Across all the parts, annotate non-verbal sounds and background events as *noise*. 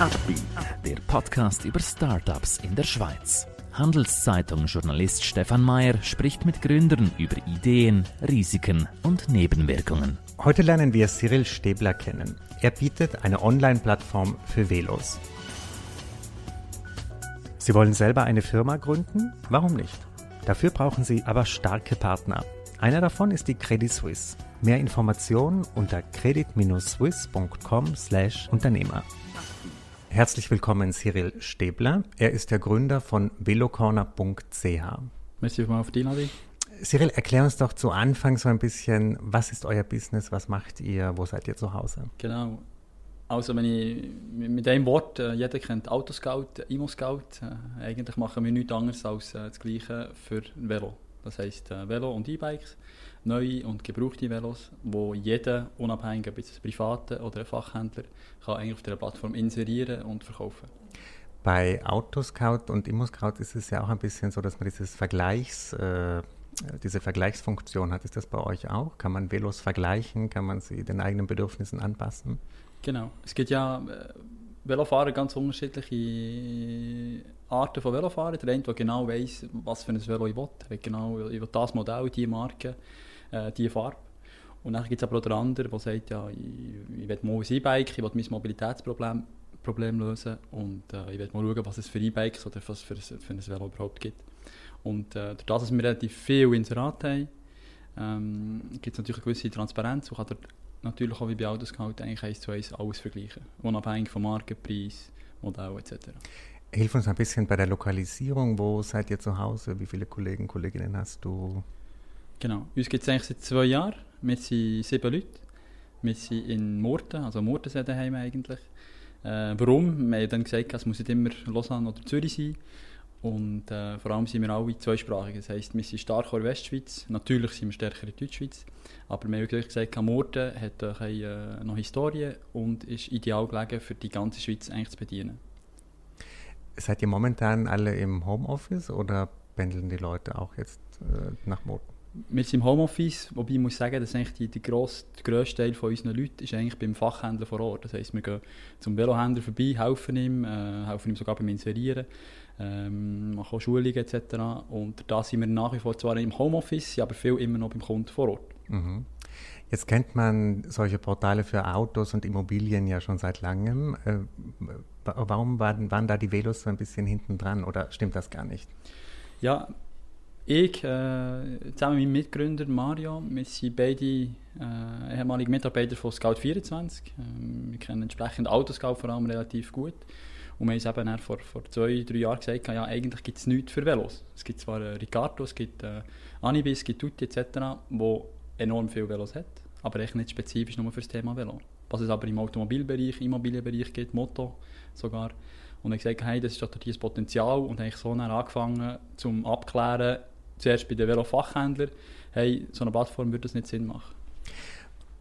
Upbeat, der Podcast über Startups in der Schweiz. Handelszeitung-Journalist Stefan Mayer spricht mit Gründern über Ideen, Risiken und Nebenwirkungen. Heute lernen wir Cyril Stäbler kennen. Er bietet eine Online-Plattform für Velos. Sie wollen selber eine Firma gründen? Warum nicht? Dafür brauchen Sie aber starke Partner. Einer davon ist die Credit Suisse. Mehr Informationen unter credit-swiss.com/Unternehmer. Herzlich willkommen Cyril Stäbler. Er ist der Gründer von velocorner.ch. Merci mal auf die Einladung. Cyril, erklär uns doch zu Anfang so ein bisschen, was ist euer Business, was macht ihr, wo seid ihr zu Hause? Genau. Also wenn ich mit einem Wort, äh, jeder kennt Autoscout, Immo-Scout, äh, eigentlich machen wir nichts anderes als äh, das Gleiche für Velo. Das heisst äh, Velo und E-Bikes, neue und gebrauchte Velos, wo jeder, unabhängig ob jetzt ein Privater oder ein Fachhändler, kann eigentlich auf der Plattform inserieren und verkaufen. Bei Autoscout und Immoscout ist es ja auch ein bisschen so, dass man dieses Vergleichs, äh, diese Vergleichsfunktion hat. Ist das bei euch auch? Kann man Velos vergleichen? Kann man sie den eigenen Bedürfnissen anpassen? Genau. Es gibt ja äh, Velofahrer ganz unterschiedliche Arten von Velofahren. Der eine, der genau weiß, was für ein Velo ich will. Ich will genau, ich will das Modell, diese Marke, äh, diese Farbe. Und dann gibt es aber auch den anderen, der sagt, ja, ich, ich will mal ein E-Bike, ich will mein Mobilitätsproblem Problem lösen und äh, ich will mal schauen, was es für E-Bikes oder was für, für ein Velo überhaupt gibt. Und äh, dadurch, dass wir relativ viel Inserat haben, ähm, gibt es natürlich eine gewisse Transparenz und kann natürlich auch wie bei Autoscout eigentlich eins zu eins alles vergleichen, unabhängig vom Markenpreis, Modell etc. Hilf uns ein bisschen bei der Lokalisierung. Wo seid ihr zu Hause? Wie viele Kollegen Kolleginnen hast du? Genau, uns gibt es eigentlich seit zwei Jahren. Wir sind sieben Leute. Wir sind in Murten, also Murtensee daheim eigentlich. Äh, warum? Wir haben dann gesagt, es muss nicht immer Lausanne oder Zürich sein. Und äh, vor allem sind wir alle zweisprachig. Das heisst, wir sind stark in Westschweiz. Natürlich sind wir stärker in Deutschschweiz. Aber wir haben gesagt, Murten hat äh, noch Historie und ist ideal gelegen, für die ganze Schweiz eigentlich zu bedienen. Seid ihr momentan alle im Homeoffice oder pendeln die Leute auch jetzt äh, nach Murten? Wir sind im Homeoffice, wobei ich muss sagen, dass eigentlich die, die grosse, der grösste Teil von unseren Leuten ist eigentlich beim Fachhändler vor Ort. Das heisst, wir gehen zum Velohändler vorbei, helfen ihm, äh, helfen ihm sogar beim Inserieren, ähm, machen auch Schulungen etc. Und da sind wir nach wie vor zwar im Homeoffice, aber viel immer noch beim Kunden vor Ort. Mhm. Jetzt kennt man solche Portale für Autos und Immobilien ja schon seit langem. Äh, warum waren, waren da die Velos so ein bisschen hinten dran oder stimmt das gar nicht? Ja, ich, äh, zusammen mit meinem Mitgründer Mario, wir sind beide äh, ehemalige Mitarbeiter von Scout24. Ähm, wir kennen entsprechend Autoscout vor allem relativ gut. Und wir haben eben vor, vor zwei, drei Jahren gesagt, ja, eigentlich gibt es nichts für Velos. Es gibt zwar äh, Ricardo, es gibt äh, Anibis, es gibt Tutti etc., wo enorm viele Velos hat, aber echt nicht spezifisch nur für das Thema Velo. Was es aber im Automobilbereich, Immobilienbereich gibt, Moto sogar. Und ich gesagt, hey, das ist doch das Potenzial und habe so dann angefangen zum Abklären, zuerst bei den Velofachhändlern, hey, so eine Plattform würde das nicht Sinn machen.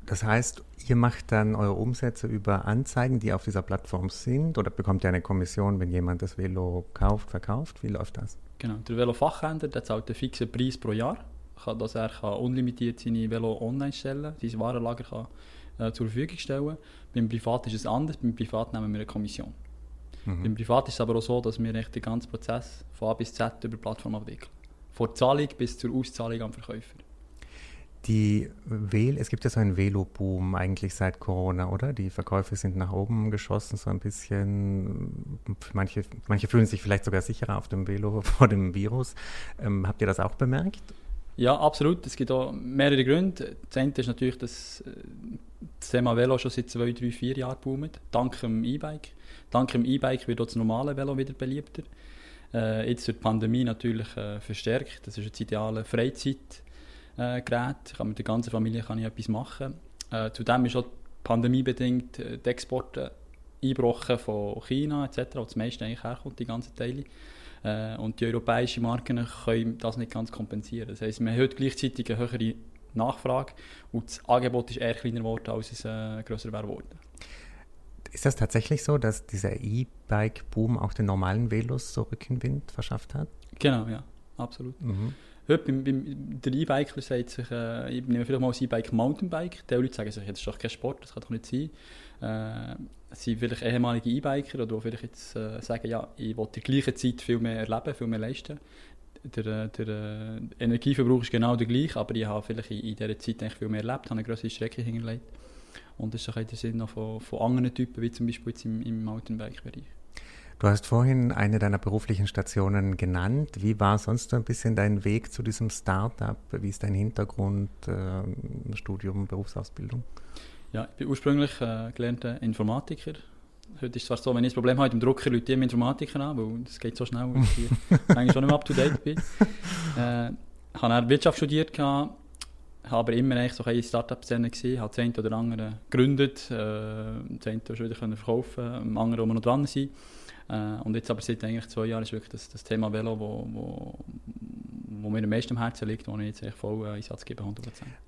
Das heißt, ihr macht dann eure Umsätze über Anzeigen, die auf dieser Plattform sind, oder bekommt ihr eine Kommission, wenn jemand das Velo kauft, verkauft? Wie läuft das? Genau, der Velofachhändler der zahlt einen fixen Preis pro Jahr, dass er kann unlimitiert seine Velo online stellen, sein Warenlager kann, äh, zur Verfügung stellen. Beim Privat ist es anders, beim Privat nehmen wir eine Kommission. Mhm. Beim Privat ist es aber auch so, dass wir den ganzen Prozess von A bis Z über die Plattform abwickeln von Zahlung bis zur Auszahlung am Verkäufer. Die Vel es gibt ja so einen Velo-Boom eigentlich seit Corona, oder? Die Verkäufe sind nach oben geschossen, so ein bisschen. Manche, manche fühlen sich vielleicht sogar sicherer auf dem Velo *laughs* vor dem Virus. Ähm, habt ihr das auch bemerkt? Ja, absolut. Es gibt auch mehrere Gründe. Das eine ist natürlich, dass äh, das Thema Velo schon seit zwei, drei, vier Jahren boomt. Dank dem E-Bike. Dank dem E-Bike wird auch das normale Velo wieder beliebter. Äh, jetzt durch die Pandemie natürlich äh, verstärkt. Das ist ein ideales Freizeitgerät. Äh, mit der ganzen Familie kann ich etwas machen. Äh, zudem ist auch pandemiebedingt äh, die Exporte eingebrochen von China etc., wo das meiste eigentlich herkommt, die ganzen Teile. Äh, und die europäischen Marken können das nicht ganz kompensieren. Das heisst, haben heute gleichzeitig eine höhere Nachfrage und das Angebot ist eher kleiner geworden, als es grösser wäre geworden. Ist das tatsächlich so, dass dieser E-Bike-Boom auch den normalen Velos so Rückenwind verschafft hat? Genau, ja, absolut. Mhm. Heute beim, beim, der E-Biker sagt sich, äh, ich nehme vielleicht mal das E-Bike Mountainbike. Die Leute sagen sich, das ist doch kein Sport, das kann doch nicht sein. Äh, es sind vielleicht ehemalige E-Biker, die vielleicht jetzt äh, sagen, ja, ich will in der gleichen Zeit viel mehr erleben, viel mehr leisten. Der, äh, der äh, Energieverbrauch ist genau der gleiche, aber ich habe vielleicht in, in dieser Zeit viel mehr erlebt, habe eine grosse Strecke hingelegt. Und das ist auch der Sinn noch von, von anderen Typen, wie zum Beispiel jetzt im, im Mountainbike-Bereich. Du hast vorhin eine deiner beruflichen Stationen genannt. Wie war sonst so ein bisschen dein Weg zu diesem Startup? Wie ist dein Hintergrund, äh, Studium, Berufsausbildung? Ja, ich bin ursprünglich äh, gelernter Informatiker. Heute ist es zwar so, wenn ich ein Problem habe mit dem Drucker, Leute immer Informatiker an, weil es geht so schnell, dass ich *laughs* eigentlich schon nicht mehr up to date bin. Äh, ich habe Wirtschaft studiert, gehabt, aber immer eigentlich so eine Startup-Szene gesehen, habe das eine oder andere gegründet, äh, das eine schon wieder verkaufen, am anderen, wo wir noch dran sind. Äh, und jetzt aber seit eigentlich zwei Jahren ist wirklich das, das Thema Velo, wo, wo, wo mir am meisten am Herzen liegt, wo ich jetzt echt voll äh, Einsatz gebe, 100%.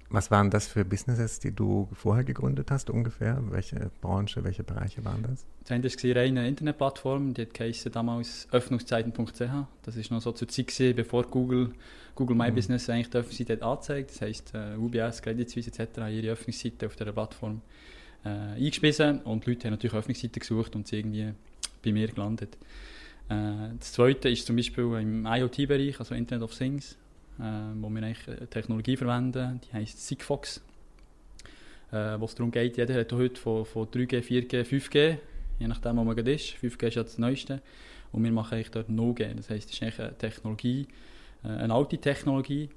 Was waren das für Businesses, die du vorher gegründet hast ungefähr? Welche Branche, welche Bereiche waren das? Das eine war eine Internetplattform, die hat damals öffnungszeiten.ch. Das war noch so zur Zeit, gewesen, bevor Google, Google My mhm. Business eigentlich die Öffnungsseite anzeigt. Das heisst, uh, UBS, Credit Suisse etc. haben ihre Öffnungsseite auf dieser Plattform äh, eingespiesen und die Leute haben natürlich Öffnungsseiten gesucht und sie irgendwie bei mir gelandet. Äh, das zweite ist zum Beispiel im IoT-Bereich, also Internet of Things, äh, wo wir eigentlich Technologie verwenden, die heißt Sigfox. Äh, wo es darum geht, jeder hat heute von, von 3G, 4G, 5G, je nachdem, wo man gerade ist. 5G ist ja das Neueste. Und wir machen eigentlich dort No-G. Das heisst, es ist eigentlich eine Technologie, äh, eine alte Technologie,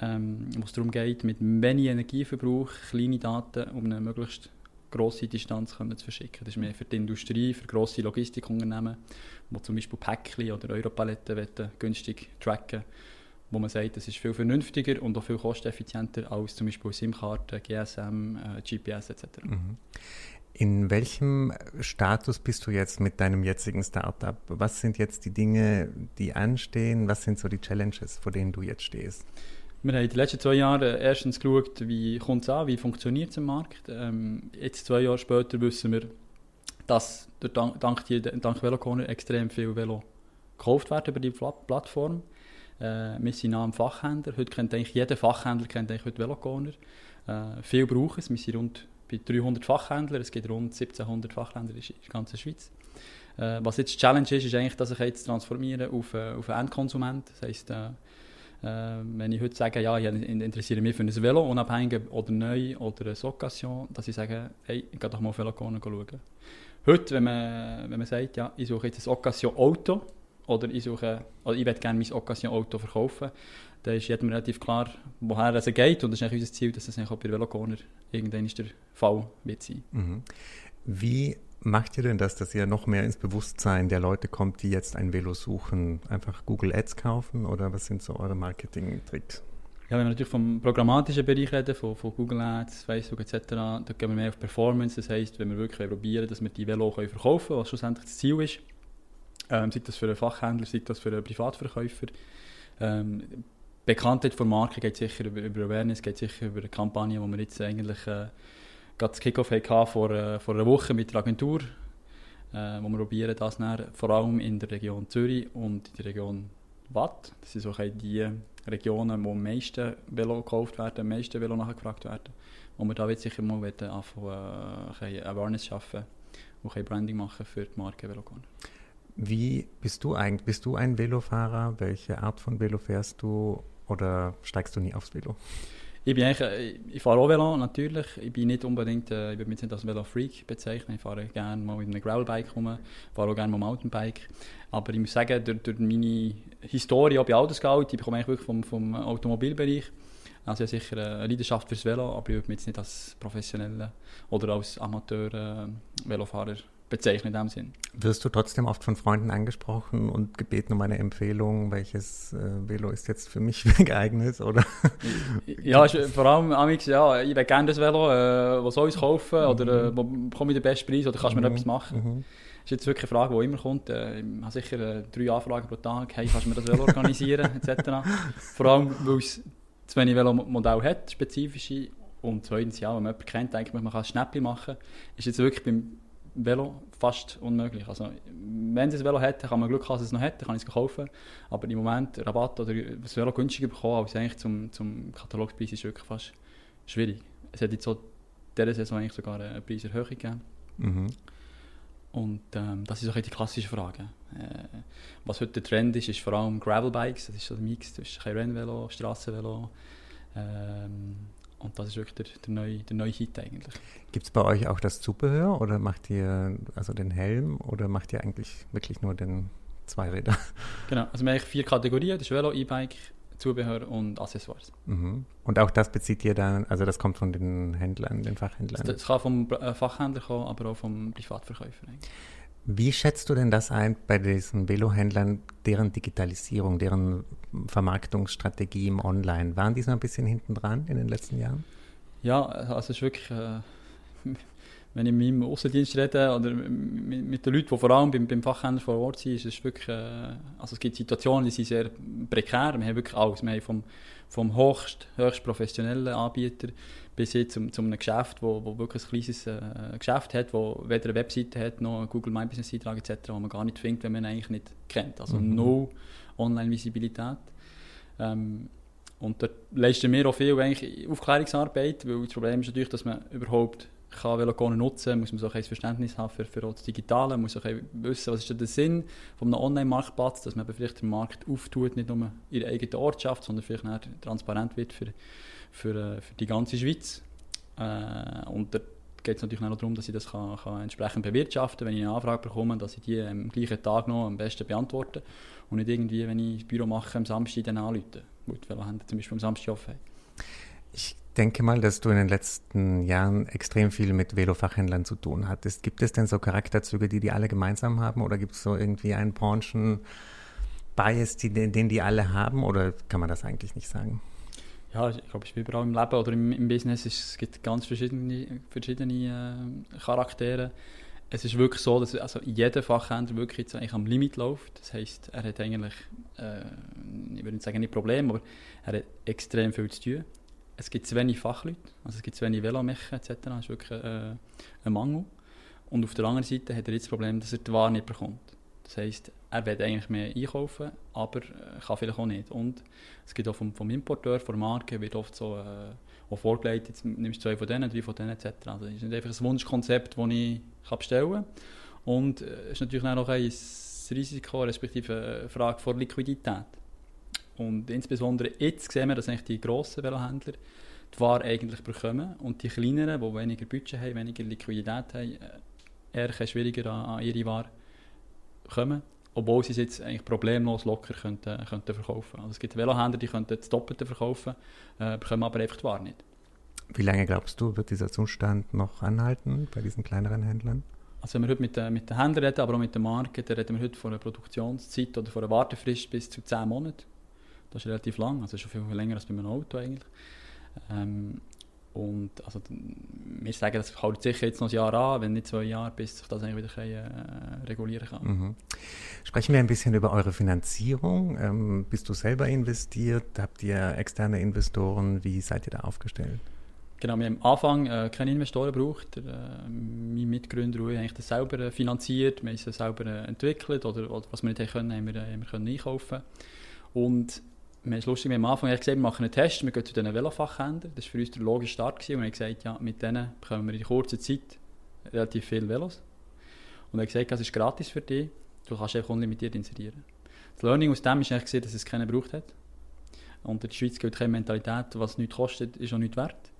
ähm, wo es darum geht, mit wenig Energieverbrauch kleine Daten um eine möglichst grosse Distanz können zu verschicken. Das ist mehr für die Industrie, für grosse Logistikunternehmen, die zum Beispiel Päckchen oder Europaletten günstig tracken wo man sagt, das ist viel vernünftiger und auch viel kosteneffizienter als zum Beispiel SIM-Karten, GSM, äh, GPS etc. Mhm. In welchem Status bist du jetzt mit deinem jetzigen Startup? Was sind jetzt die Dinge, die anstehen? Was sind so die Challenges, vor denen du jetzt stehst? Wir haben in den letzten zwei Jahren erstens geschaut, wie kommt es an, wie funktioniert es im Markt. Ähm, jetzt zwei Jahre später wissen wir, dass dank, dank, dank Velocorner extrem viel Velo gekauft werden über die Plattform. Äh, wir sind nah am Fachhändler. Heute kennt eigentlich jeder Fachhändler kennt eigentlich heute Velocorner. Äh, viel brauchen es. Wir sind rund bei 300 Fachhändlern. Es gibt rund 1700 Fachhändler in der ganzen Schweiz. Äh, was jetzt die Challenge ist, ist eigentlich, dass ich jetzt transformieren auf, äh, auf einen Endkonsument. Das heisst, äh, äh, wenn ich heute sage, ja, ich interessiere mich für ein Velo, unabhängig oder neu oder eine Occasion, dass ich sage, hey, ich gehe doch mal auf Velokonen schauen. Heute, wenn man, wenn man sagt, ja, ich suche jetzt ein Occasion-Auto oder ich suche, oder ich möchte gerne mein Occasion-Auto verkaufen, dann ist jedem relativ klar, woher es geht und das ist unser Ziel, dass das auch bei Velocorner irgendwann der Fall wird sein. Mhm. Wie macht ihr denn das, dass ihr noch mehr ins Bewusstsein der Leute kommt, die jetzt ein Velo suchen? Einfach Google Ads kaufen oder was sind so eure Marketing-Tricks? Ja, wenn wir natürlich vom programmatischen Bereich reden, von, von Google Ads, Facebook etc., da gehen wir mehr auf Performance. Das heisst, wenn wir wirklich probieren, dass wir die Velo verkaufen können, was schlussendlich das Ziel ist, ähm, sei das für einen Fachhändler, sei das für einen Privatverkäufer. Ähm, Bekanntheit von Marke geht sicher über, über Awareness, geht sicher über eine Kampagne, die wir jetzt eigentlich äh, gerade das Kickoff vor, äh, vor einer Woche mit der Agentur, äh, wo wir probieren, das dann, vor allem in der Region Zürich und in der Region Watt, das sind so die Regionen, wo am meisten Velo gekauft werden, am meisten Velo nachgefragt werden, wo wir da wird sicher mal anfangen, äh, Awareness schaffen und Branding machen für die Marke Velocorner. Wie bist du eigentlich? Bist du ein Velofahrer? Welche Art von Velo fährst du oder steigst du nie aufs Velo? Ich, bin eigentlich, ich fahre auch Velo, natürlich. Ich bin nicht unbedingt, äh, ich würde mich nicht als Velo-Freak bezeichnen. Ich fahre gerne mal mit einem Gravelbike rum, fahre auch gerne mal Mountainbike. Aber ich muss sagen, durch, durch meine Historie auch bei Autoscout, ich komme eigentlich wirklich vom, vom Automobilbereich. Also ich sicher eine Leidenschaft fürs Velo, aber ich würde mich jetzt nicht als professioneller oder als Amateur-Velofahrer äh, bezeichnen in dem Sinn. Wirst du trotzdem oft von Freunden angesprochen und gebeten um eine Empfehlung, welches äh, Velo ist jetzt für mich *laughs* geeignet? Oder? ja, vor allem Amix, ja, ich will gerne das Velo, äh, was soll ich kaufen mhm. oder äh, wo bekomme ich den besten Preis oder kannst du mir mhm. etwas machen? Mhm. Das ist jetzt wirklich eine Frage, die immer kommt. Äh, ich habe sicher äh, drei Anfragen pro Tag, hey, kannst du mir das Velo organisieren etc. *laughs* Vor allem, weil es zu wenig Velomodell hat, spezifische. Und zweitens, ja, wenn man jemanden kennt, denkt man, man kann ein Schnäppchen machen. Ist jetzt wirklich beim Velo fast unmöglich. Also, wenn es ein Velo hat, kann man Glück haben, dass es noch dann kann ich es kaufen. Aber im Moment Rabatt oder das Velo günstiger bekommen als eigentlich zum, zum Katalogpreis ist wirklich fast schwierig. Es hat jetzt so dieser Saison eigentlich sogar eine Preiserhöhung gegeben. Mhm. Und ähm, das ist auch die klassische Frage. Äh, was heute der Trend ist, ist vor allem Gravelbikes. Das ist so ein Mix zwischen Rennvelo, Strassenvelo. Ähm, und das ist wirklich der, der, neue, der neue Hit eigentlich. Gibt es bei euch auch das Zubehör oder macht ihr also den Helm oder macht ihr eigentlich wirklich nur den Zweiräder? *laughs* Genau, also wir haben vier Kategorien, das ist Velo, E-Bike, Zubehör und Accessoires. Mhm. Und auch das bezieht ihr dann, also das kommt von den Händlern, den Fachhändlern? Das, das kann vom äh, Fachhändler kommen, aber auch vom Privatverkäufer. Eigentlich. Wie schätzt du denn das ein bei diesen Velohändlern, deren Digitalisierung, deren Vermarktungsstrategie im Online? Waren die so ein bisschen hinten dran in den letzten Jahren? Ja, also es ist wirklich, äh, wenn ich mit meinem Außendienst rede oder mit, mit, den Leuten, die vor allem beim, beim Fachhändler vor Ort sind, ist es wirklich, äh, also es gibt Situationen, die sind sehr prekär. Wir haben wirklich alles. Wir haben vom, vom höchst, höchst professionellen Anbieter bis hin zum, zum einem Geschäft, wo, wo wirklich ein kleines äh, Geschäft hat, wo weder eine Webseite hat, noch eine Google My Business Eintrag etc., wo man gar nicht findet, wenn man ihn eigentlich nicht kennt. Also mhm. no Online-Visibilität. Ähm, und dort leisten wir auch viel eigentlich Aufklärungsarbeit, weil das Problem ist natürlich, dass man überhaupt kann Velogonen nutzen muss man so ein Verständnis haben für, für das Digitale, muss auch wissen, was ist der Sinn von einem Online-Marktplatz, dass man vielleicht den Markt auftut, nicht nur in der eigenen Ortschaft, sondern vielleicht transparent wird für, für, äh, für die ganze Schweiz. Äh, und da geht es natürlich auch darum, dass ich das kann, kann entsprechend bewirtschaften kann, wenn ich eine Anfrage bekomme, dass ich die am gleichen Tag noch am besten beantworte und nicht irgendwie, wenn ich das Büro mache, am Samstag dann anrufe. Weil wir zum Beispiel am Samstag offen Ich denke mal, dass du in den letzten Jahren extrem viel mit Velofachhändlern zu tun hattest. Gibt es denn so Charakterzüge, die die alle gemeinsam haben oder gibt es so irgendwie einen Branchen-Bias, den die alle haben oder kann man das eigentlich nicht sagen? Ja, ich glaube, ist überall im Leben oder im, im Business, ist, es gibt ganz verschiedene, verschiedene äh, Charaktere. Es ist wirklich so, dass also jeder Fachhändler wirklich jetzt eigentlich am Limit läuft. Das heisst, er hat eigentlich, äh, ich würde nicht sagen nicht Problem, aber er hat extrem viel zu tun es gibt zu wenig Fachleute, also es gibt zu wenig Velomechen etc. Das ist wirklich äh, ein Mangel. Und auf der anderen Seite hat er jetzt das Problem, dass er die Ware nicht bekommt. Das heisst, er will eigentlich mehr einkaufen, aber äh, kann vielleicht auch nicht. Und es gibt auch vom, vom Importeur, von der Marke, wird oft so äh, vorgelegt, jetzt nimmst du zwei von denen, drei von denen etc. Also es ist nicht einfach ein Wunschkonzept, das ich kann bestellen kann. Und es äh, ist natürlich auch noch ein Risiko, respektive eine Frage vor Liquidität. Und insbesondere jetzt sehen wir, dass eigentlich die grossen Velohändler die Ware eigentlich bekommen und die kleineren, die weniger Budget haben, weniger Liquidität haben, äh, eher schwieriger an, an ihre Ware kommen, obwohl sie es jetzt eigentlich problemlos locker könnten, könnten verkaufen. Also es gibt Velohändler, die könnten das Doppelte verkaufen, äh, bekommen aber einfach die Ware nicht. Wie lange glaubst du, wird dieser Zustand noch anhalten bei diesen kleineren Händlern? Also wenn wir heute mit, den, mit den Händlern reden, aber auch mit den Marken, dann reden wir heute von einer Produktionszeit oder von einer Wartefrist bis zu 10 Monaten. Das ist relativ lang, also schon viel, viel länger als bei einem Auto eigentlich. Ähm, und also, wir sagen, das hält sicher jetzt noch ein Jahr an, wenn nicht zwei Jahre, bis sich das eigentlich wieder äh, regulieren kann. Mhm. Sprechen wir ein bisschen über eure Finanzierung. Ähm, bist du selber investiert? Habt ihr externe Investoren? Wie seid ihr da aufgestellt? Genau, wir haben am Anfang äh, keine Investoren gebraucht. Der, äh, mein Mitgründer hat eigentlich das selber äh, finanziert, wir haben es selber äh, entwickelt oder, oder, was wir nicht können, haben wir, äh, haben wir können einkaufen. Und haben lustig, wir haben am Anfang gesagt, wir machen einen Test, wir gehen zu diesen Velofachhändlern. Das war für uns der logische Start gewesen. und wir haben gesagt, ja, mit denen bekommen wir in kurzer Zeit relativ viele Velos. Und er hat gesagt, das ist gratis für dich, du kannst einfach unlimitiert inserieren. Das Learning aus dem ist eigentlich, dass es keiner gebraucht hat. Und in der Schweiz gilt keine Mentalität, was nichts kostet, ist auch nichts wert.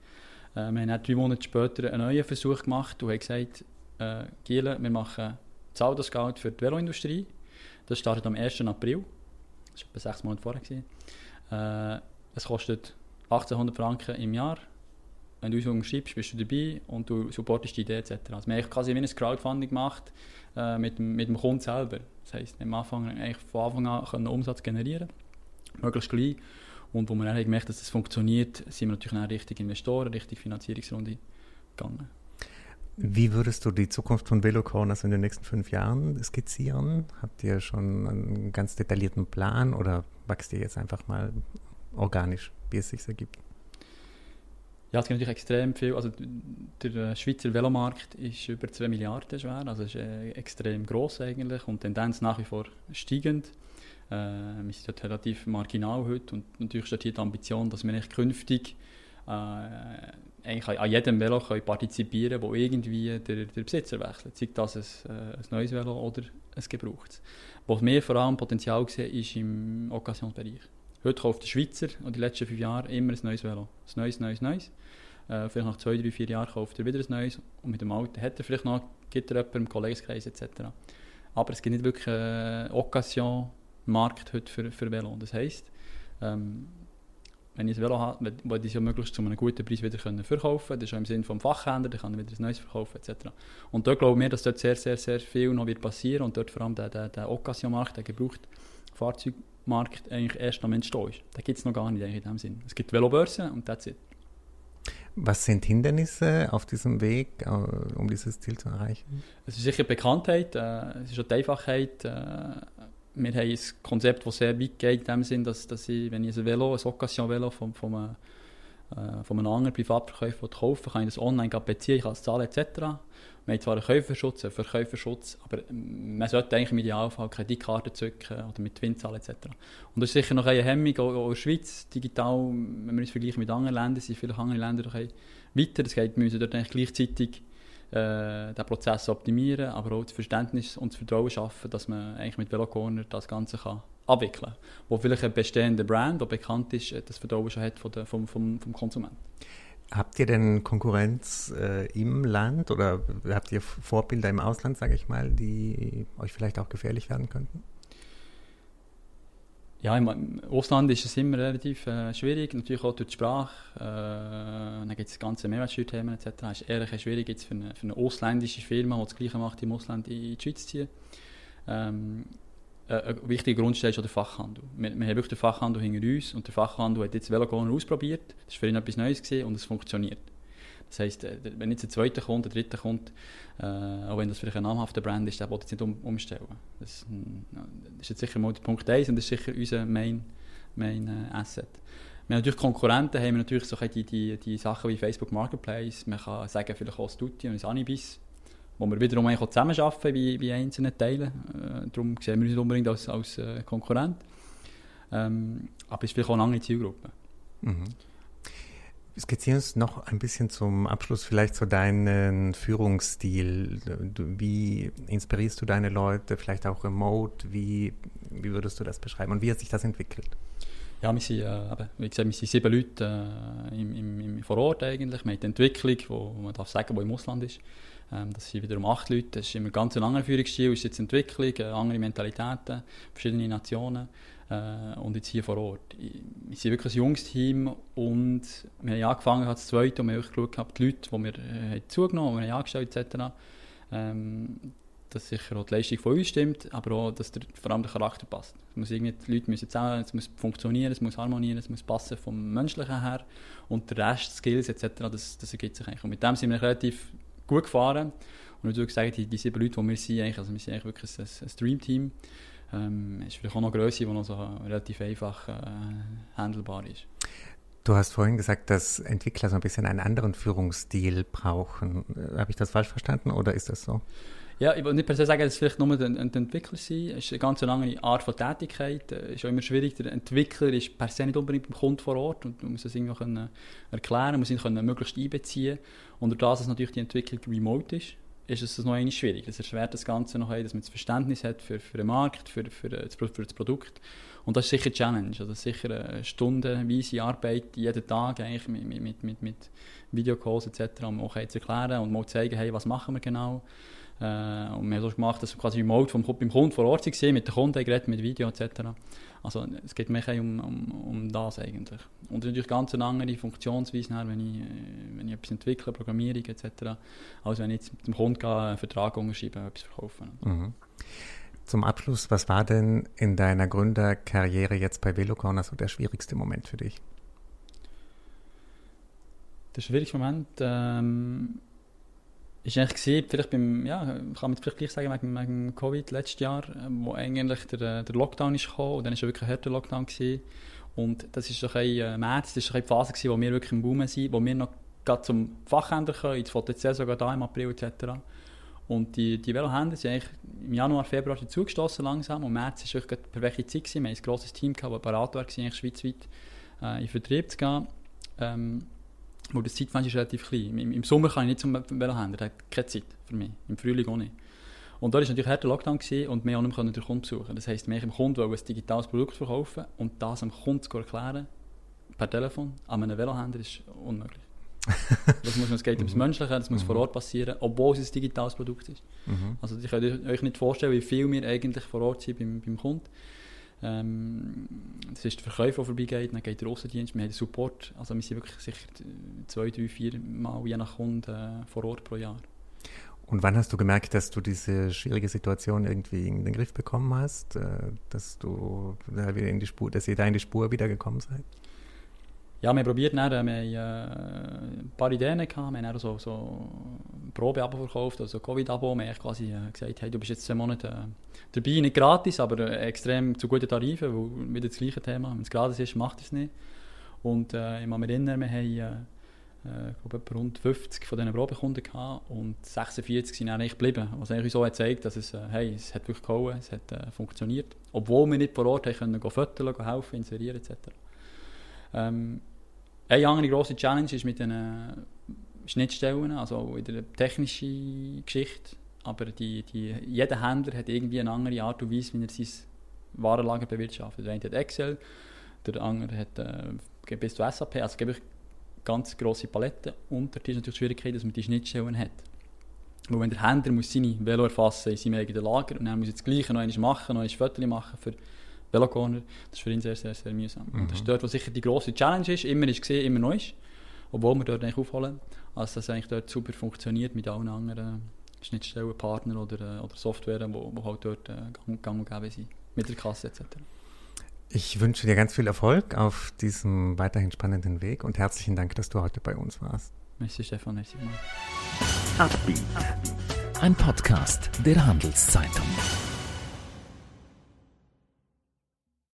Äh, wir haben drei Monate später einen neuen Versuch gemacht und haben gesagt, äh, Giele, wir machen Saldo-Scout für die Veloindustrie. Das startet am 1. April. Das war etwa sechs Monate vorher. Äh, es kostet 1800 Franken im Jahr. Wenn du uns schreibst, bist du dabei und du supportest die Idee etc. Also wir haben quasi wie ein Crowdfunding gemacht äh, mit, dem, mit dem Kunden selber. Das heisst, am Anfang, eigentlich von Anfang an können Umsatz generieren, möglichst gleich. Und wo wir dann gemerkt dass das funktioniert, sind wir natürlich auch richtig Investoren, richtig Finanzierungsrunde gegangen. Wie würdest du die Zukunft von Velocorners in den nächsten fünf Jahren skizzieren? Habt ihr schon einen ganz detaillierten Plan oder wächst ihr jetzt einfach mal organisch, wie es sich ergibt? Ja, es gibt natürlich extrem viel. Also der äh, Schweizer Velomarkt ist über 2 Milliarden schwer, also ist äh, extrem groß eigentlich und Tendenz nach wie vor steigend. Äh, wir sind dort relativ marginal heute und natürlich steht hier die Ambition, dass wir nicht künftig eigentlich an jedem Velo können partizipieren können, wo irgendwie der, der Besitzer wechselt. Sei das ein, äh, ein neues Velo oder ein gebrauchtes. Was wir vor allem Potenzial sehen, ist im Occasionsbereich. Heute kauft der Schweizer in den letzten fünf Jahren immer ein neues Velo. Ein neues, neues, neues. Äh, vielleicht nach zwei, drei, vier Jahren kauft er wieder ein neues und mit dem alten hat er vielleicht noch, gibt er jemanden im Kollegenkreis etc. Aber es gibt nicht wirklich einen Occasion-Markt heute für, für Velo. Das heisst, ähm, wenn ich ein Velo habe, will ich es ja möglichst zu einem guten Preis wieder können verkaufen können. Das ist auch im Sinne des Fachhändlers, dann kann er wieder ein neues verkaufen etc. Und dort glauben wir, dass dort sehr, sehr, sehr viel noch wird passieren und dort vor allem der, der, der Occasion-Markt, der gebraucht Fahrzeugmarkt eigentlich erst am Entstehen ist. Da gibt es noch gar nicht in dem Sinn. Es gibt Velobörsen und that's it. Was sind Hindernisse auf diesem Weg, äh, um dieses Ziel zu erreichen? Es ist sicher Bekanntheit, äh, es ist auch die Einfachheit. Äh, wir haben ein Konzept, das sehr weit geht, in dem Sinn, dass, dass ich, wenn ich ein Velo, ein Occasion-Velo von, von, äh, von einem anderen Privatverkäufer kaufe, kann ich das online beziehen, ich kann es zahlen etc. Wir haben zwar einen Käuferschutz, einen Verkäuferschutz, aber man sollte eigentlich im Idealfall Kreditkarte zücken oder mit Twin zahlen etc. Und das ist sicher noch eine Hemmung, auch in der Schweiz, digital, wenn wir uns vergleichen mit anderen Ländern, sind viele andere Länder noch weiter. Das geht, wir müssen dort eigentlich gleichzeitig äh, den Prozess optimieren, aber auch das Verständnis und das Vertrauen schaffen, dass man eigentlich mit Velocorner das Ganze kann abwickeln kann. Wo vielleicht ein bestehender Brand, der bekannt ist, das Vertrauen schon hat vom, vom, vom Konsumenten. Habt ihr denn Konkurrenz äh, im Land oder habt ihr Vorbilder im Ausland, sage ich mal, die euch vielleicht auch gefährlich werden könnten? Ja, im Ausland ist es immer relativ äh, schwierig, natürlich auch durch die Sprache. Äh, dann gibt es ganze Mehrwertsteuerthemen etc. Es ist ehrlich schwierig jetzt für eine, für eine ausländische Firma, die das Gleiche macht, im Ausland in die Schweiz zu ziehen. Ähm, äh, ein wichtiger Grundstein ist auch der Fachhandel. Wir, wir haben wirklich den Fachhandel hinter uns und der Fachhandel hat jetzt Velogoner ausprobiert. Das war für ihn etwas Neues und es funktioniert. Das heisst, äh, wenn jetzt ein zweiter kommt, ein dritter kommt, äh, auch wenn das vielleicht ein namhafter Brand ist, der will jetzt nicht um, umstellen. Das, das, ist jetzt sicher mal der Punkt 1 und das ist sicher unser Main, Main äh, Asset. Wir haben natürlich Konkurrenten, haben wir natürlich so die, die, Sachen wie Facebook Marketplace, man kann sagen vielleicht auch Studio und Anibis, wo wir wiederum eigentlich zusammenarbeiten bei, bei einzelnen Teilen. Äh, darum sehen wir uns nicht unbedingt als, als äh, Konkurrent. Ähm, aber es ist vielleicht auch eine andere Zielgruppe. Mhm. Skizzieren uns noch ein bisschen zum Abschluss vielleicht so deinen Führungsstil. Wie inspirierst du deine Leute, vielleicht auch remote? Wie, wie würdest du das beschreiben und wie hat sich das entwickelt? Ja, wir sind, äh, wie gesagt, wir sind sieben Leute äh, im, im, im, vor Ort eigentlich. Wir haben die Entwicklung, wo, wo man darf sagen, wo im Ausland ist. Ähm, das sind wiederum acht Leute. Das ist immer ganz ein anderer Führungsstil, ist jetzt Entwicklung, äh, andere Mentalitäten, verschiedene Nationen äh, und jetzt hier vor Ort. Wir sind wirklich ein junges Team und wir haben angefangen als Zweite und wir haben geschaut, die Leute, die wir äh, zugenommen haben, die wir haben angestellt etc., ähm, dass sicher auch die Leistung von uns stimmt, aber auch, dass der, vor allem der Charakter passt. Es muss irgendwie, die Leute müssen zusammen, es muss funktionieren, es muss harmonieren, es muss passen vom Menschlichen her und der Rest, Skills etc., das, das ergibt sich eigentlich. Und mit dem sind wir relativ gut gefahren. Und ich würde sagen, die, die sieben Leute, die wir sind, eigentlich, also wir sind eigentlich wirklich ein, ein Stream-Team. Ähm, ist vielleicht auch noch Größe, die noch so relativ einfach äh, handelbar ist. Du hast vorhin gesagt, dass Entwickler so ein bisschen einen anderen Führungsstil brauchen. Habe ich das falsch verstanden oder ist das so? Ja, ich will nicht per se sagen, dass es vielleicht nur ein, ein Entwickler sein. Es ist eine ganz andere Art von Tätigkeit. Es ist auch immer schwierig. Der Entwickler ist per se nicht unbedingt beim Kunden vor Ort und man muss es irgendwie können erklären, man muss ihn können möglichst einbeziehen. Und dadurch, dass natürlich die Entwicklung remote ist, ist es noch einmal schwierig. Es erschwert das Ganze noch, dass man das Verständnis hat für, für den Markt, für, für, das, für das Produkt. Und das ist sicher eine Challenge. Also das sicher eine stundenweise Arbeit jeden Tag eigentlich mit, mit, mit, mit Videocalls etc., um auch zu erklären und mal zu zeigen, hey, was machen wir genau. Äh, und wir haben so gemacht, dass wir quasi remote vom, beim Kunden vor Ort waren, mit den Kunden geredet, mit Video etc. Also es geht mehr um, um, um das eigentlich. Und natürlich ganz eine andere Funktionsweise, wenn ich, äh, wenn ich etwas entwickle, Programmierung etc., als wenn ich jetzt mit dem Kunden einen Vertrag unterschreibe, etwas verkaufen. Mhm. Zum Abschluss, was war denn in deiner Gründerkarriere jetzt bei Velocorner so der schwierigste Moment für dich? Der schwierigste Moment ähm, ist eigentlich gewesen, vielleicht beim, ja, kann man vielleicht gleich sagen, wegen, wegen Covid letztes Jahr, wo eigentlich der, der Lockdown ist gekommen und dann war wirklich ein harter Lockdown gewesen. Und das ist so ein äh, März, das war ein die Phase gewesen, wo wir wirklich im Boom sind, wo wir noch gerade zum Fachhändler können, ins VTC sogar da im April etc. Und die, die Velohändler sind eigentlich im Januar, Februar zugestoßen langsam und März war wirklich eine perfekte Zeit. Gewesen. Wir hatten ein grosses Team, das bereit war, eigentlich schweizweit äh, in Vertrieb zu gehen. Ähm, wo das Zeitfenster ist relativ klein. Im, Im, Sommer kann ich nicht zum Velohändler, der hat keine Zeit für mich. Im Frühling auch nicht. Und da war natürlich harter Lockdown gewesen und wir mehr den Kunden besuchen. Das heisst, wir dem Kunden ein digitales Produkt verkaufen und das am Kunden zu erklären, per Telefon, an einem Velohändler, ist unmöglich. *laughs* das muss, es geht ums mhm. Menschliche, das muss mhm. vor Ort passieren, obwohl es ein digitales Produkt ist. Mhm. Also ich könnt euch nicht vorstellen, wie viel wir eigentlich vor Ort sind beim, beim Kunden. Ähm, das ist der Verkäufer, der vorbeigeht, dann geht der Außendienst, wir haben den Support, also wir sind wirklich sicher zwei, drei, vier Mal je nach Kunde äh, vor Ort pro Jahr. Und wann hast du gemerkt, dass du diese schwierige Situation irgendwie in den Griff bekommen hast, äh, dass du da wieder in die Spur, dass ihr da in die Spur wieder gekommen seid? Ja, wir probiert, dann, wir haben äh, ein paar Ideen gehabt, wir haben auch so, so Probeabo verkauft, also Covid-Abo, wir haben quasi äh, gesagt, hey, du bist jetzt zwei Monate äh, dabei, nicht gratis, aber äh, extrem zu guten Tarifen, weil wieder das gleiche Thema, wenn es gratis ist, macht es nicht. Und äh, ich kann mich erinnern, wir haben äh, ich glaube, rund 50 von diesen Probekunden gehabt und 46 sind eigentlich geblieben. Was eigentlich so gezeigt, dass es, äh, hey, es hat wirklich gehauen, es hat äh, funktioniert. Obwohl wir nicht vor Ort haben können, gehen gehen helfen, inserieren etc. Ähm, eine andere grosse Challenge ist mit den äh, Schnittstellen, also in der technischen Geschichte. Aber die, die, jeder Händler hat irgendwie eine andere Art und Weise, wie er sein Warenlager bewirtschaftet. Der eine hat Excel, der andere hat äh, bis zu SAP. Also ganz grosse Palette. Und dort ist natürlich die Schwierigkeit, dass man die Schnittstellen hat. Weil wenn der Händler muss seine Velo erfassen in seinem eigenen Lager und er muss jetzt das Gleiche noch einmal machen, noch ein Foto machen für Velocorner, das ist für ihn sehr, sehr, sehr mühsam. Mhm. Und das ist dort, wo sicher die grosse Challenge ist, immer ist gesehen, immer neu ist, obwohl wir dort eigentlich aufholen, als das eigentlich dort super funktioniert mit allen anderen Schnittstellen, Partnern oder, äh, oder Software, die halt dort äh, gang und gäbe sind, mit der Kasse etc. Ich wünsche dir ganz viel Erfolg auf diesem weiterhin spannenden Weg und herzlichen Dank, dass du heute bei uns warst. Merci Stefan, merci Ein Podcast der Handelszeitung.